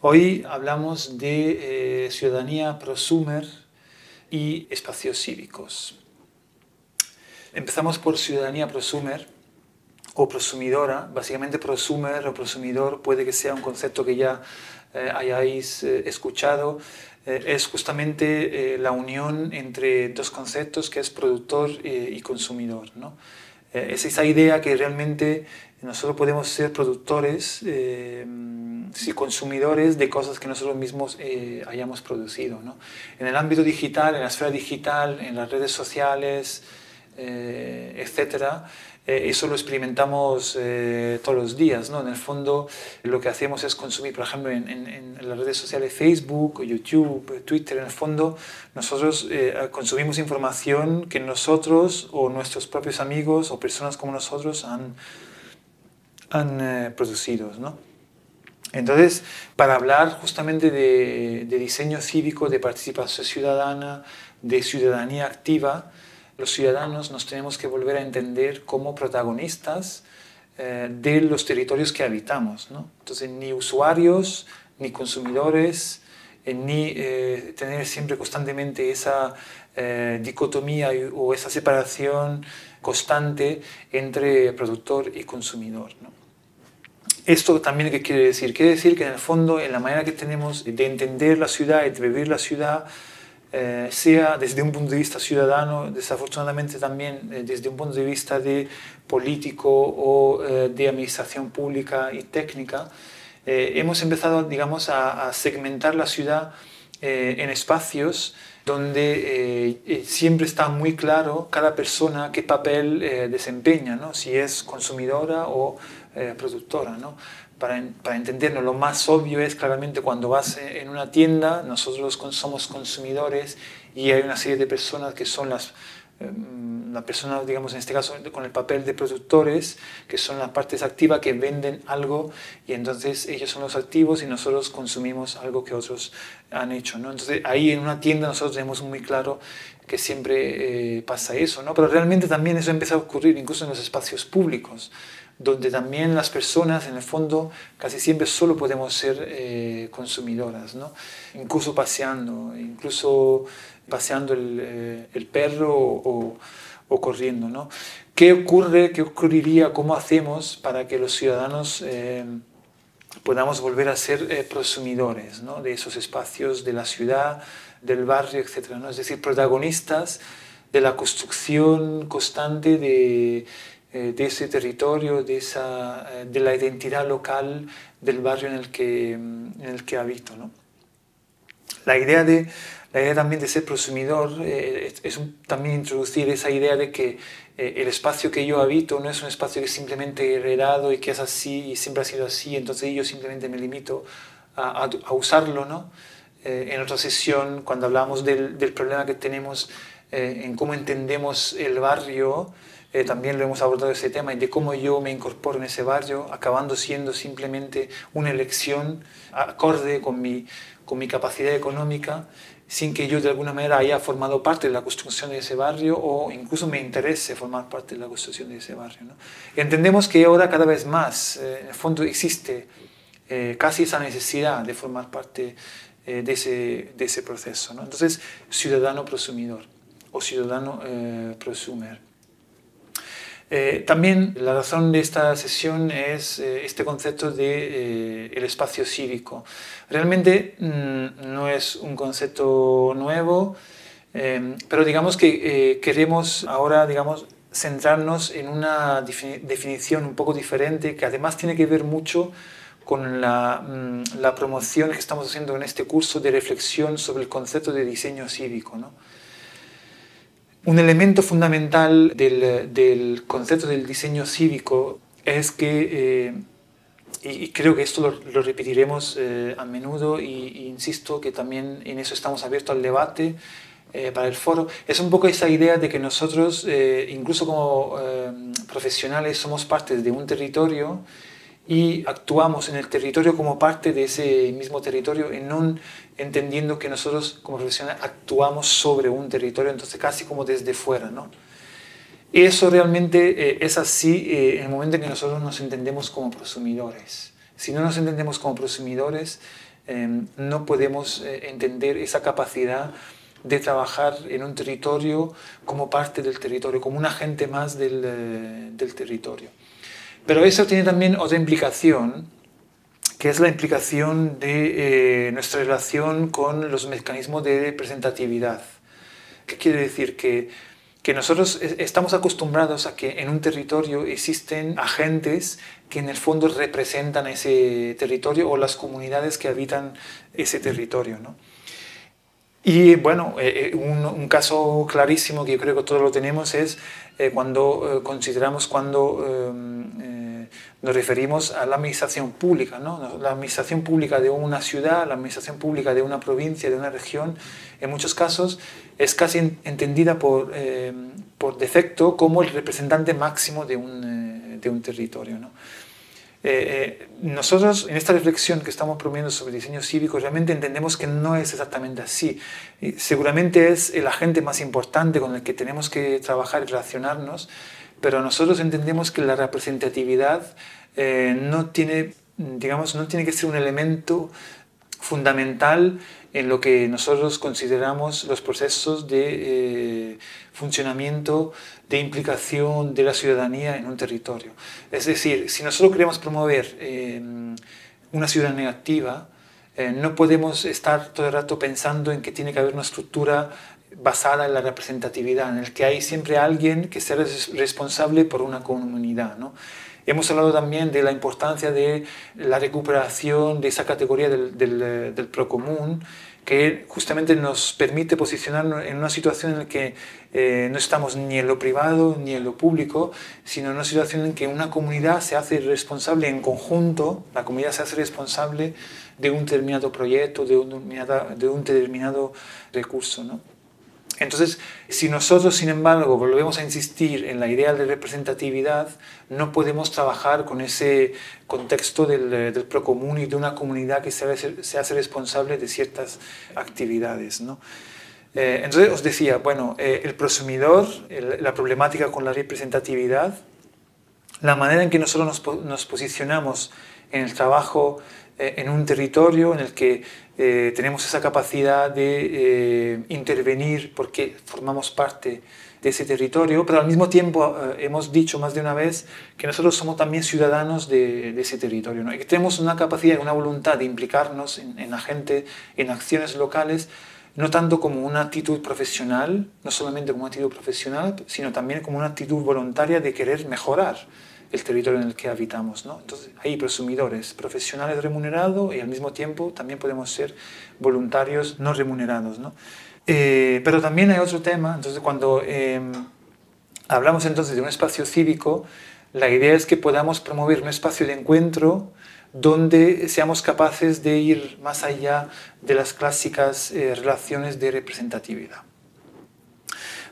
Hoy hablamos de eh, ciudadanía prosumer y espacios cívicos. Empezamos por ciudadanía prosumer o prosumidora. Básicamente prosumer o prosumidor puede que sea un concepto que ya eh, hayáis eh, escuchado. es justamente la unión entre dos conceptos que es productor y consumidor. ¿no? Es esa idea que realmente nosotros podemos ser productores y consumidores de cosas que nosotros mismos eh, hayamos producido. ¿no? En el ámbito digital, en la esfera digital, en las redes sociales, eh, etcétera, eh, eso lo experimentamos eh, todos los días. ¿no? En el fondo, lo que hacemos es consumir, por ejemplo, en, en, en las redes sociales Facebook, YouTube, Twitter, en el fondo, nosotros consumimos información que nosotros o nuestros propios amigos o personas como nosotros han, han producido. ¿no? Entonces, para hablar justamente de, diseño cívico, de participación ciudadana, de ciudadanía activa, los ciudadanos nos tenemos que volver a entender como protagonistas eh, de los territorios que habitamos. ¿no? Entonces, ni usuarios, ni consumidores, eh, ni eh, tener siempre constantemente esa dicotomía o esa separación constante entre productor y consumidor. ¿Esto también qué quiere decir? Quiere decir que en el fondo, en la manera que tenemos de entender la ciudad y de vivir la ciudad, eh, sea desde un punto de vista ciudadano, desafortunadamente también eh, desde un punto de vista de político o eh, de administración pública y técnica, hemos empezado, digamos, a, a segmentar la ciudad en espacios donde siempre está muy claro cada persona qué papel desempeña, ¿no? si es consumidora o eh, productora. ¿no? Para, para, entendernos, lo más obvio es claramente cuando vas en una tienda, nosotros somos consumidores y hay una serie de personas que son las, eh, las personas, digamos en este caso, con el papel de productores, que son las partes activas que venden algo y entonces ellos son los activos y nosotros consumimos algo que otros han hecho. ¿no? Entonces ahí en una tienda nosotros tenemos muy claro que siempre eh, pasa eso, ¿no? pero realmente también eso empieza a ocurrir incluso en los espacios públicos donde también las personas, en el fondo, casi siempre solo podemos ser eh, consumidoras, ¿no? incluso paseando, incluso paseando el, eh, perro o, corriendo. ¿no? ¿Qué ocurre, qué ocurriría, cómo hacemos para que los ciudadanos eh, podamos volver a ser prosumidores ¿no? de esos espacios, de la ciudad, del barrio, etc.? ¿no? Es decir, protagonistas de la construcción constante de eh, de ese territorio, de, esa, eh, de la identidad local del barrio en el que, mm, en el que habito. ¿no? La, idea de, la idea también de ser prosumidor eh, es, también introducir esa idea de que el espacio que yo habito no es un espacio que es simplemente heredado y que es así y siempre ha sido así, entonces yo simplemente me limito a, a, usarlo. ¿no? en otra sesión, cuando hablamos del, del problema que tenemos en cómo entendemos el barrio, eh, también lo hemos abordado ese tema de cómo yo me incorporo en ese barrio, acabando siendo simplemente una elección acorde con mi, con mi capacidad económica, sin que yo de alguna manera haya formado parte de la construcción de ese barrio o incluso me interese formar parte de la construcción de ese barrio. ¿no? Entendemos que ahora cada vez más, eh, en el fondo, existe eh, casi esa necesidad de formar parte de, ese, de ese proceso. ¿no? Entonces, ciudadano prosumidor o ciudadano prosumer. Eh, también la razón de esta sesión es eh, este concepto de el espacio cívico. Realmente mm, no es un concepto nuevo, pero digamos que queremos ahora, digamos, centrarnos en una definición un poco diferente que además tiene que ver mucho con la, mm, la, promoción que estamos haciendo en este curso de reflexión sobre el concepto de diseño cívico. ¿no? Un elemento fundamental del, del, concepto del diseño cívico es que, eh, y, creo que esto lo, repetiremos eh, a menudo, y, insisto que también en eso estamos abiertos al debate, eh, para el foro, es un poco esa idea de que nosotros, incluso como profesionales, somos parte de un territorio y actuamos en el territorio como parte de ese mismo territorio y no entendiendo que nosotros como profesionales actuamos sobre un territorio, entonces casi como desde fuera. ¿no? Eso realmente es así en el momento en que nosotros nos entendemos como prosumidores. Si no nos entendemos como prosumidores, no podemos entender esa capacidad de trabajar en un territorio como parte del territorio, como un agente más del, eh, del territorio. Pero eso tiene también otra implicación, que es la implicación de eh, nuestra relación con los mecanismos de representatividad. ¿Qué quiere decir? Que, que nosotros estamos acostumbrados a que en un territorio existen agentes que en el fondo representan ese territorio o las comunidades que habitan ese territorio. ¿no? Y bueno, eh, eh, un, caso clarísimo que yo creo que todos lo tenemos es eh, cuando consideramos, cuando nos referimos a la administración pública. ¿no? La administración pública de una ciudad, la administración pública de una provincia, de una región, en muchos casos es casi entendida por, por defecto como el representante máximo de un, de un territorio. ¿no? Eh, eh, nosotros en esta reflexión que estamos promoviendo sobre diseño cívico realmente entendemos que no es exactamente así. seguramente es el agente más importante con el que tenemos que trabajar y relacionarnos, pero nosotros entendemos que la representatividad eh, no, tiene, digamos, no tiene que ser un elemento fundamental en lo que nosotros consideramos los procesos de funcionamiento de implicación de la ciudadanía en un territorio. Es decir, si nosotros queremos promover eh, una ciudadanía activa, eh, no podemos estar todo el rato pensando en que tiene que haber una estructura basada en la representatividad, en el que hay siempre alguien que sea responsable por una comunidad. ¿no? Hemos hablado también de la importancia de la recuperación de esa categoría del, del, del procomún, que justamente nos permite posicionarnos en una situación en la que eh, no estamos ni en lo privado ni en lo público, sino en una situación en que una comunidad se hace responsable en conjunto, la comunidad se hace responsable de un determinado proyecto, de un determinado, de un determinado recurso. ¿no? Entonces, si nosotros, sin embargo, volvemos a insistir en la idea de representatividad, no podemos trabajar con ese contexto del, del procomún y de una comunidad que se hace, se hace responsable de ciertas actividades. ¿no? Eh, entonces, os decía, bueno, eh, el prosumidor, la problemática con la representatividad, la manera en que nosotros nos, nos posicionamos en el trabajo eh, en un territorio en el que eh, tenemos esa capacidad de eh, intervenir porque formamos parte de ese territorio, pero al mismo tiempo hemos dicho más de una vez que nosotros somos también ciudadanos de, de ese territorio ¿no? y que tenemos una capacidad, una voluntad de implicarnos en, en la gente, en acciones locales, no tanto como una actitud profesional, no solamente como una actitud profesional, sino también como una actitud voluntaria de querer mejorar el territorio en el que habitamos. ¿no? Entonces, hay presumidores profesionales remunerados y al mismo tiempo también podemos ser voluntarios no remunerados. ¿no? Eh, pero también hay otro tema, entonces cuando em, hablamos entonces de un espacio cívico, la idea es que podamos promover un espacio de encuentro donde seamos capaces de ir más allá de las clásicas eh, relaciones de representatividad.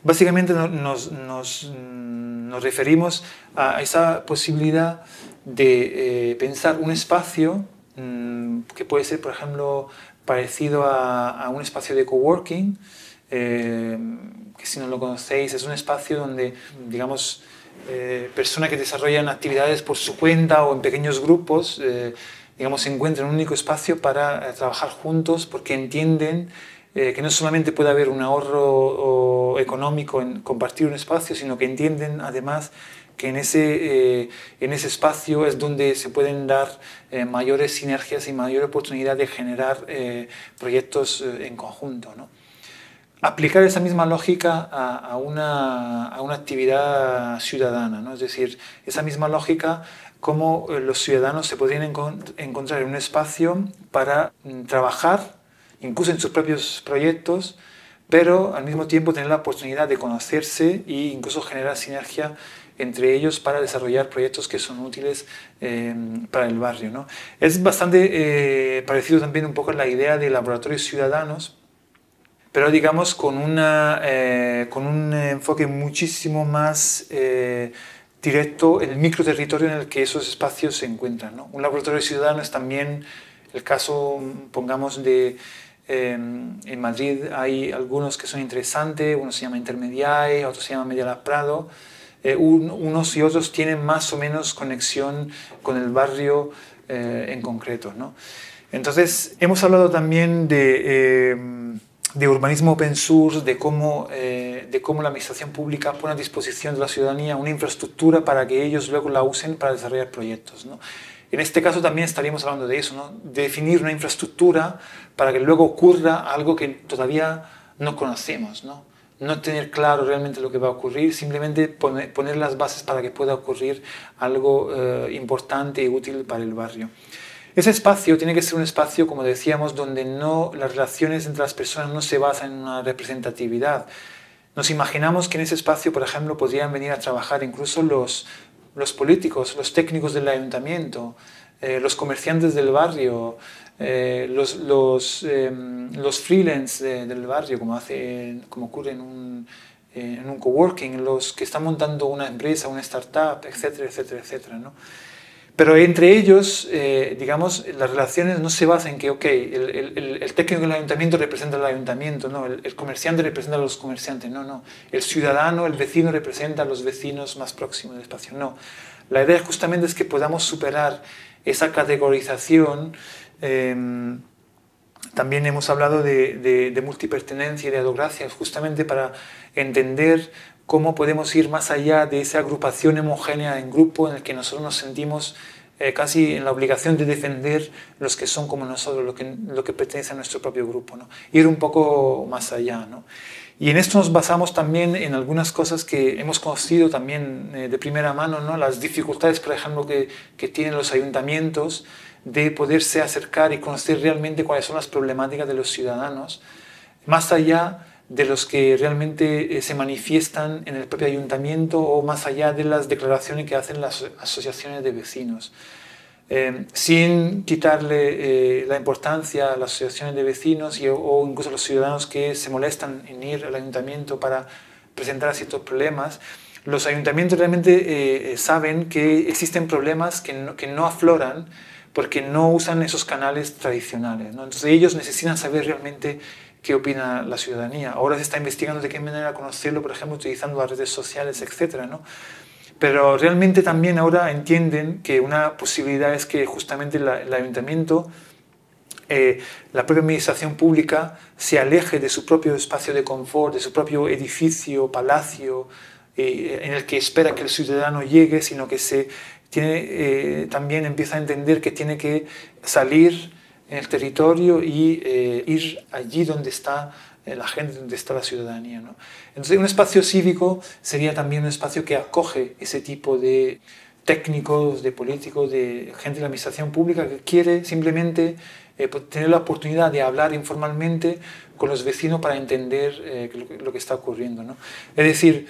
Básicamente nos, nos, nos referimos a esa posibilidad de eh, pensar un espacio mm, que puede ser, por ejemplo, parecido a, un espacio de coworking, eh, que si no lo conocéis es un espacio donde, digamos, eh, personas que desarrollan actividades por su cuenta o en pequeños grupos, digamos, se encuentran en un único espacio para trabajar juntos porque entienden eh, que no solamente puede haber un ahorro económico en compartir un espacio, sino que entienden además que en ese, eh, en ese espacio es donde se pueden dar eh, mayores sinergias y mayor oportunidad de generar eh, proyectos en conjunto. ¿no? Aplicar esa misma lógica a, una, a, una, actividad ciudadana, ¿no? es decir, esa misma lógica cómo los ciudadanos se podrían encontrar en un espacio para mm, trabajar, incluso en sus propios proyectos, pero al mismo tiempo tener la oportunidad de conocerse e incluso generar sinergia entre ellos para desarrollar proyectos que son útiles eh, para el barrio. ¿no? Es bastante eh, parecido también un poco a la idea de laboratorios ciudadanos, pero digamos con, una, eh, con un enfoque muchísimo más directo en el microterritorio en el que esos espacios se encuentran. Un laboratorio ciudadano es también el caso, pongamos, de en Madrid hay algunos que son interesantes, uno se llama Intermediae, otro se llama Media Prado. Eh, unos y otros tienen más o menos conexión con el barrio eh, en concreto. ¿no? Entonces, hemos hablado también de, em, de urbanismo open source, de cómo, eh, de cómo la administración pública pone a disposición de la ciudadanía una infraestructura para que ellos luego la usen para desarrollar proyectos. ¿no? En este caso también estaríamos hablando de eso, ¿no? definir una infraestructura para que luego ocurra algo que todavía no conocemos. ¿no? no tener claro realmente lo que va a ocurrir, simplemente poner, poner las bases para que pueda ocurrir algo eh, importante y útil para el barrio. Ese espacio tiene que ser un espacio, como decíamos, donde no, las relaciones entre las personas no se basan en una representatividad. Nos imaginamos que en ese espacio, por ejemplo, podrían venir a trabajar incluso los, los políticos, los técnicos del ayuntamiento, eh, los comerciantes del barrio, eh, los, los, em, los freelance del barrio, como, hace, como ocurre en un, en un coworking, los que están montando una empresa, una startup, etcétera, etcétera, etcétera. ¿no? Pero entre ellos, eh, digamos, las relaciones no se basan en que, ok, el, el, el, técnico del ayuntamiento representa al ayuntamiento, no, el, comerciante representa a los comerciantes, no, no. El ciudadano, el vecino representa a los vecinos más próximos del espacio, no. La idea justamente es que podamos superar esa categorización. Em, también hemos hablado de, de, de multipertenencia y de adocracia, justamente para entender cómo podemos ir más allá de esa agrupación homogénea en grupo en el que nosotros nos sentimos eh, casi en la obligación de defender los que son como nosotros, lo que, lo que pertenece a nuestro propio grupo, ¿no? ir un poco más allá. ¿no? Y en esto nos basamos también en algunas cosas que hemos conocido también eh, de primera mano, ¿no? las dificultades, por ejemplo, que, que tienen los ayuntamientos de poderse acercar y conocer realmente cuáles son las problemáticas de los ciudadanos, más allá de los que realmente eh, se manifiestan en el propio ayuntamiento o más allá de las declaraciones que hacen las asociaciones de vecinos. Eh, sin quitarle eh, la importancia a las asociaciones de vecinos o incluso a los ciudadanos que se molestan en ir al ayuntamiento para presentar ciertos problemas, los ayuntamientos realmente saben que existen problemas que no, que no, afloran porque no usan esos canales tradicionales. Entonces ellos necesitan saber realmente qué opina la ciudadanía. Ahora se está investigando de qué manera conocerlo, por ejemplo, utilizando las redes sociales, etc. ¿no? Pero realmente también ahora entienden que una posibilidad es que justamente el ayuntamiento, eh, la propia administración pública, se aleje de su propio espacio de confort, de su propio edificio, palacio, eh, en el que espera que el ciudadano llegue, sino que se tiene, eh, también empieza a entender que tiene que salir en el territorio y eh, ir allí donde está eh, la gente, donde está la ciudadanía. ¿no? Entonces, un espacio cívico sería también un espacio que acoge ese tipo de técnicos, de políticos, de gente de la administración pública que quiere simplemente eh, tener la oportunidad de hablar informalmente con los vecinos para entender lo, que está ocurriendo. ¿no? Es decir,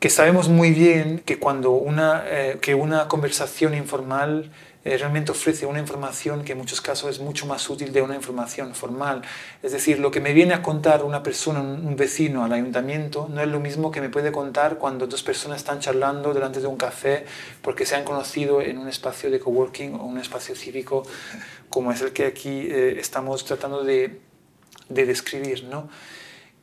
que sabemos muy bien que cuando una, que una conversación informal eh, realmente ofrece una información que en muchos casos es mucho más útil de una información formal. Es decir, lo que me viene a contar una persona, un vecino al ayuntamiento, no es lo mismo que me puede contar cuando dos personas están charlando delante de un café porque se han conocido en un espacio de coworking o un espacio cívico como es el que aquí eh, estamos tratando de, de describir. ¿no?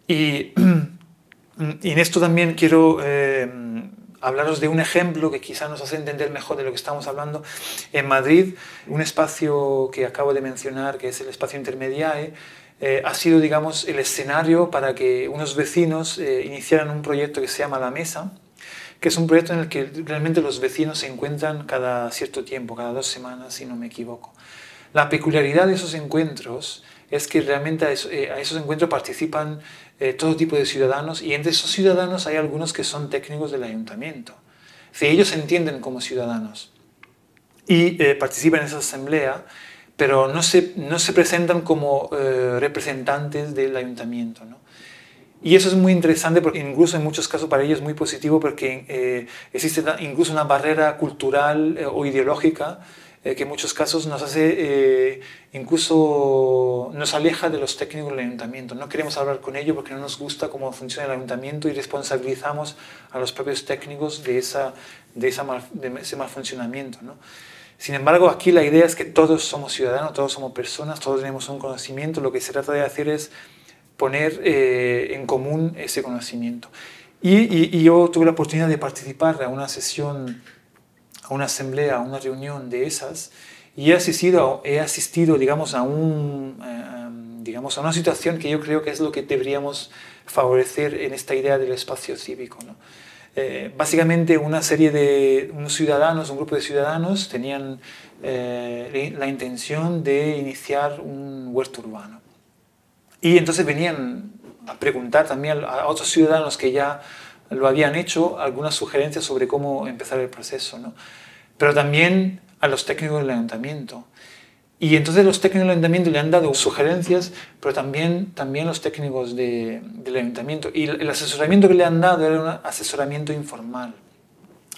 Y, y, en esto también quiero... Eh, hablaros de un ejemplo que quizá nos hace entender mejor de lo que estamos hablando. En Madrid, un espacio que acabo de mencionar, que es el espacio Intermediae, eh, ha sido, digamos, el escenario para que unos vecinos eh, iniciaran un proyecto que se llama La Mesa, que es un proyecto en el que realmente los vecinos se encuentran cada cierto tiempo, cada dos semanas, si no me equivoco. La peculiaridad de esos encuentros es que realmente a, eh, esos encuentros participan eh, todo tipo de ciudadanos y entre esos ciudadanos hay algunos que son técnicos del ayuntamiento. Si ellos se entienden como ciudadanos y eh, participan en esa asamblea, pero no se, no se presentan como representantes del ayuntamiento. ¿no? Y eso es muy interesante porque incluso en muchos casos para ellos es muy positivo porque existe incluso una barrera cultural o ideológica eh, que en muchos casos nos hace, eh, incluso nos aleja de los técnicos del ayuntamiento. No queremos hablar con ellos porque no nos gusta cómo funciona el ayuntamiento y responsabilizamos a los propios técnicos de, esa, de, esa de ese mal funcionamiento. ¿no? Sin embargo, aquí la idea es que todos somos ciudadanos, todos somos personas, todos tenemos un conocimiento. Lo que se trata de hacer es poner eh, en común ese conocimiento. Y, y, y, yo tuve la oportunidad de participar a una sesión a una asamblea, a una reunión de esas, y he asistido, he asistido digamos, a, un, eh, digamos, a una situación que yo creo que es lo que deberíamos favorecer en esta idea del espacio cívico. ¿no? Eh, básicamente una serie de unos ciudadanos, un grupo de ciudadanos tenían eh, la intención de iniciar un huerto urbano. Y entonces venían a preguntar también a otros ciudadanos que ya lo habían hecho algunas sugerencias sobre cómo empezar el proceso, ¿no? pero también a los técnicos del ayuntamiento. Y entonces los técnicos del ayuntamiento le han dado sugerencias, pero también, también los técnicos de, del ayuntamiento. Y el asesoramiento que le han dado era un asesoramiento informal.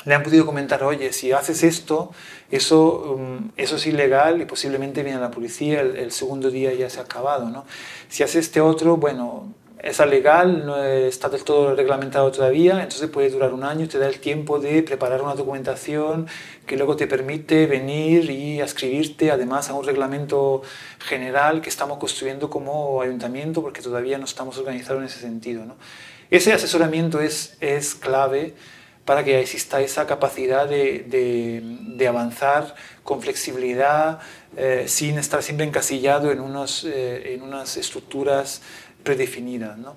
Le han podido comentar, oye, si haces esto, eso, um, eso es ilegal y posiblemente viene la policía, el, el, segundo día ya se ha acabado. ¿no? Si haces este otro, bueno, es legal, no está del todo reglamentado todavía, entonces puede durar un año, te da el tiempo de preparar una documentación que luego te permite venir y escribirte además a un reglamento general que estamos construyendo como ayuntamiento porque todavía no estamos organizados en ese sentido. ¿no? Ese asesoramiento es, es clave para que exista esa capacidad de, de, de avanzar con flexibilidad, eh, sin estar siempre encasillado en, unos, eh, en unas estructuras predefinidas. ¿no?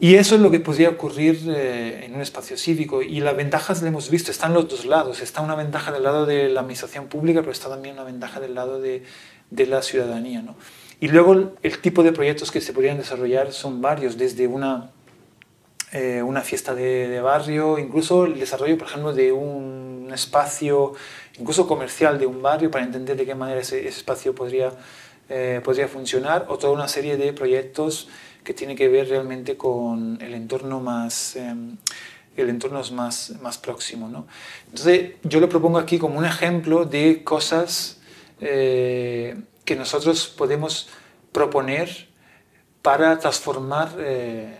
Y eso es lo que podría ocurrir eh, en un espacio cívico. Y las ventajas las hemos visto, están los dos lados. Está una ventaja del lado de la administración pública, pero está también una ventaja del lado de, de la ciudadanía. ¿no? Y luego el tipo de proyectos que se podrían desarrollar son varios, desde una, eh, una fiesta de, barrio, incluso el desarrollo, por ejemplo, de un espacio, incluso comercial de un barrio, para entender de qué manera ese espacio podría eh, podría funcionar o toda una serie de proyectos que tienen que ver realmente con el entorno más, eh, el entorno más, más próximo. ¿no? Entonces yo lo propongo aquí como un ejemplo de cosas eh, que nosotros podemos proponer para transformar eh,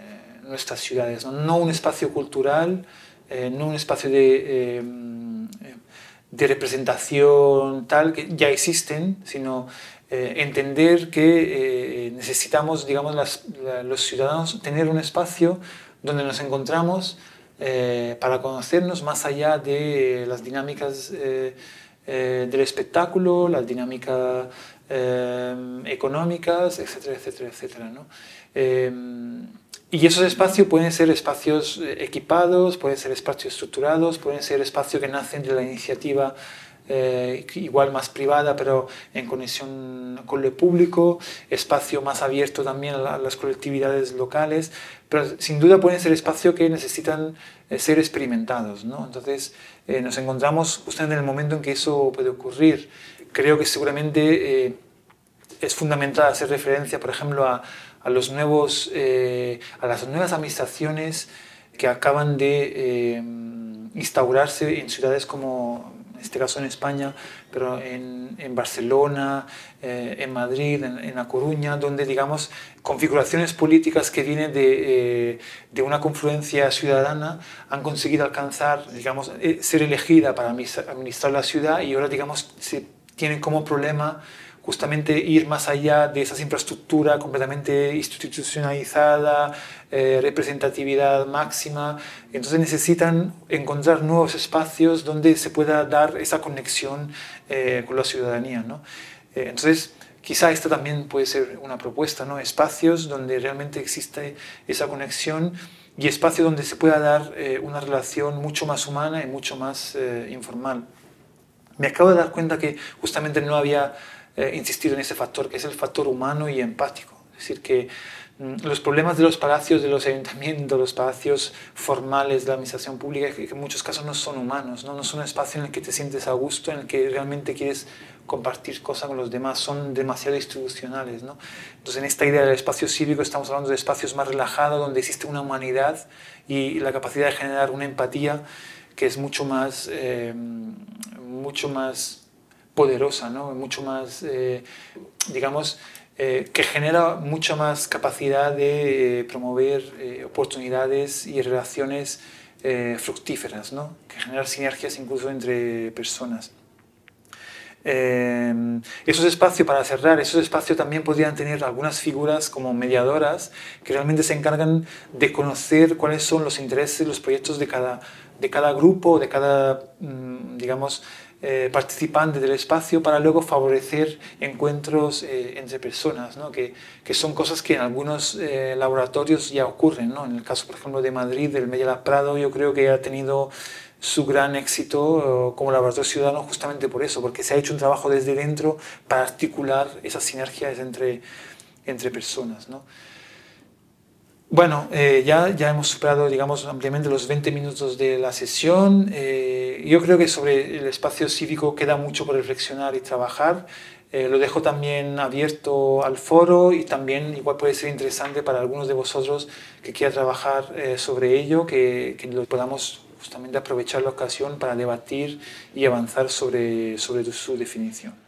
nuestras ciudades. ¿no? no un espacio cultural, eh, no un espacio de, de representación tal, que ya existen, sino eh, entender que eh, necesitamos, digamos, las, los ciudadanos tener un espacio donde nos encontramos eh, para conocernos más allá de las dinámicas del espectáculo, las dinámicas económicas, etcétera, etcétera, etcétera. ¿no? y esos espacios pueden ser espacios equipados, pueden ser espacios estructurados, pueden ser espacios que nacen de la iniciativa eh, igual más privada, pero en conexión con lo público, espacio más abierto también a, las colectividades locales, pero sin duda pueden ser espacios que necesitan eh, ser experimentados. ¿no? Entonces eh, nos encontramos justamente en el momento en que eso puede ocurrir. Creo que seguramente es fundamental hacer referencia, por ejemplo, a, a los nuevos, a las nuevas administraciones que acaban de instaurarse en ciudades como este caso en España, pero en, en Barcelona, eh, en Madrid, en, La Coruña, donde, digamos, configuraciones políticas que vienen de, eh, de una confluencia ciudadana han conseguido alcanzar, digamos, eh, ser elegida para administrar la ciudad y ahora, digamos, se tienen como problema justamente ir más allá de esa infraestructura completamente institucionalizada, eh, representatividad máxima. Entonces necesitan encontrar nuevos espacios donde se pueda dar esa conexión eh, con la ciudadanía. ¿no? Eh, entonces, quizá esta también puede ser una propuesta, ¿no? espacios donde realmente existe esa conexión y espacio donde se pueda dar una relación mucho más humana y mucho más informal. Me acabo de dar cuenta que justamente no había eh, insistido en ese factor, que es el factor humano y empático. Es decir, que mm, los problemas de los palacios, de los ayuntamientos, los palacios formales de la administración pública, en muchos casos no son humanos, ¿no? son un espacio en el que te sientes a gusto, en el que realmente quieres compartir cosas con los demás, son demasiado institucionales. Entonces, en esta idea del espacio cívico estamos hablando de espacios más relajados, donde existe una humanidad y la capacidad de generar una empatía que es mucho más, eh, mucho más poderosa, ¿no? mucho más, eh, digamos, eh, que genera mucha más capacidad de promover oportunidades y relaciones fructíferas, ¿no? que generar sinergias incluso entre personas. Eh, esos espacios, para cerrar, esos espacios también podrían tener algunas figuras como mediadoras que realmente se encargan de conocer cuáles son los intereses, los proyectos de cada, de cada grupo, de cada, mm, digamos, eh, participante del espacio para luego favorecer encuentros eh, entre personas, que, que, son cosas que en algunos eh, laboratorios ya ocurren. En el caso, por ejemplo, de Madrid, del Media Prado, yo creo que ha tenido su gran éxito como laboratorio ciudadano justamente por eso, porque se ha hecho un trabajo desde dentro para articular esas sinergias entre, entre personas. Bueno, eh, ya, ya hemos superado, digamos, ampliamente los 20 minutos de la sesión. Eh, yo creo que sobre el espacio cívico queda mucho por reflexionar y trabajar. Eh, lo dejo también abierto al foro y también igual puede ser interesante para algunos de vosotros que quieran trabajar sobre ello, que, que lo podamos justamente aprovechar la ocasión para debatir y avanzar sobre, sobre su definición.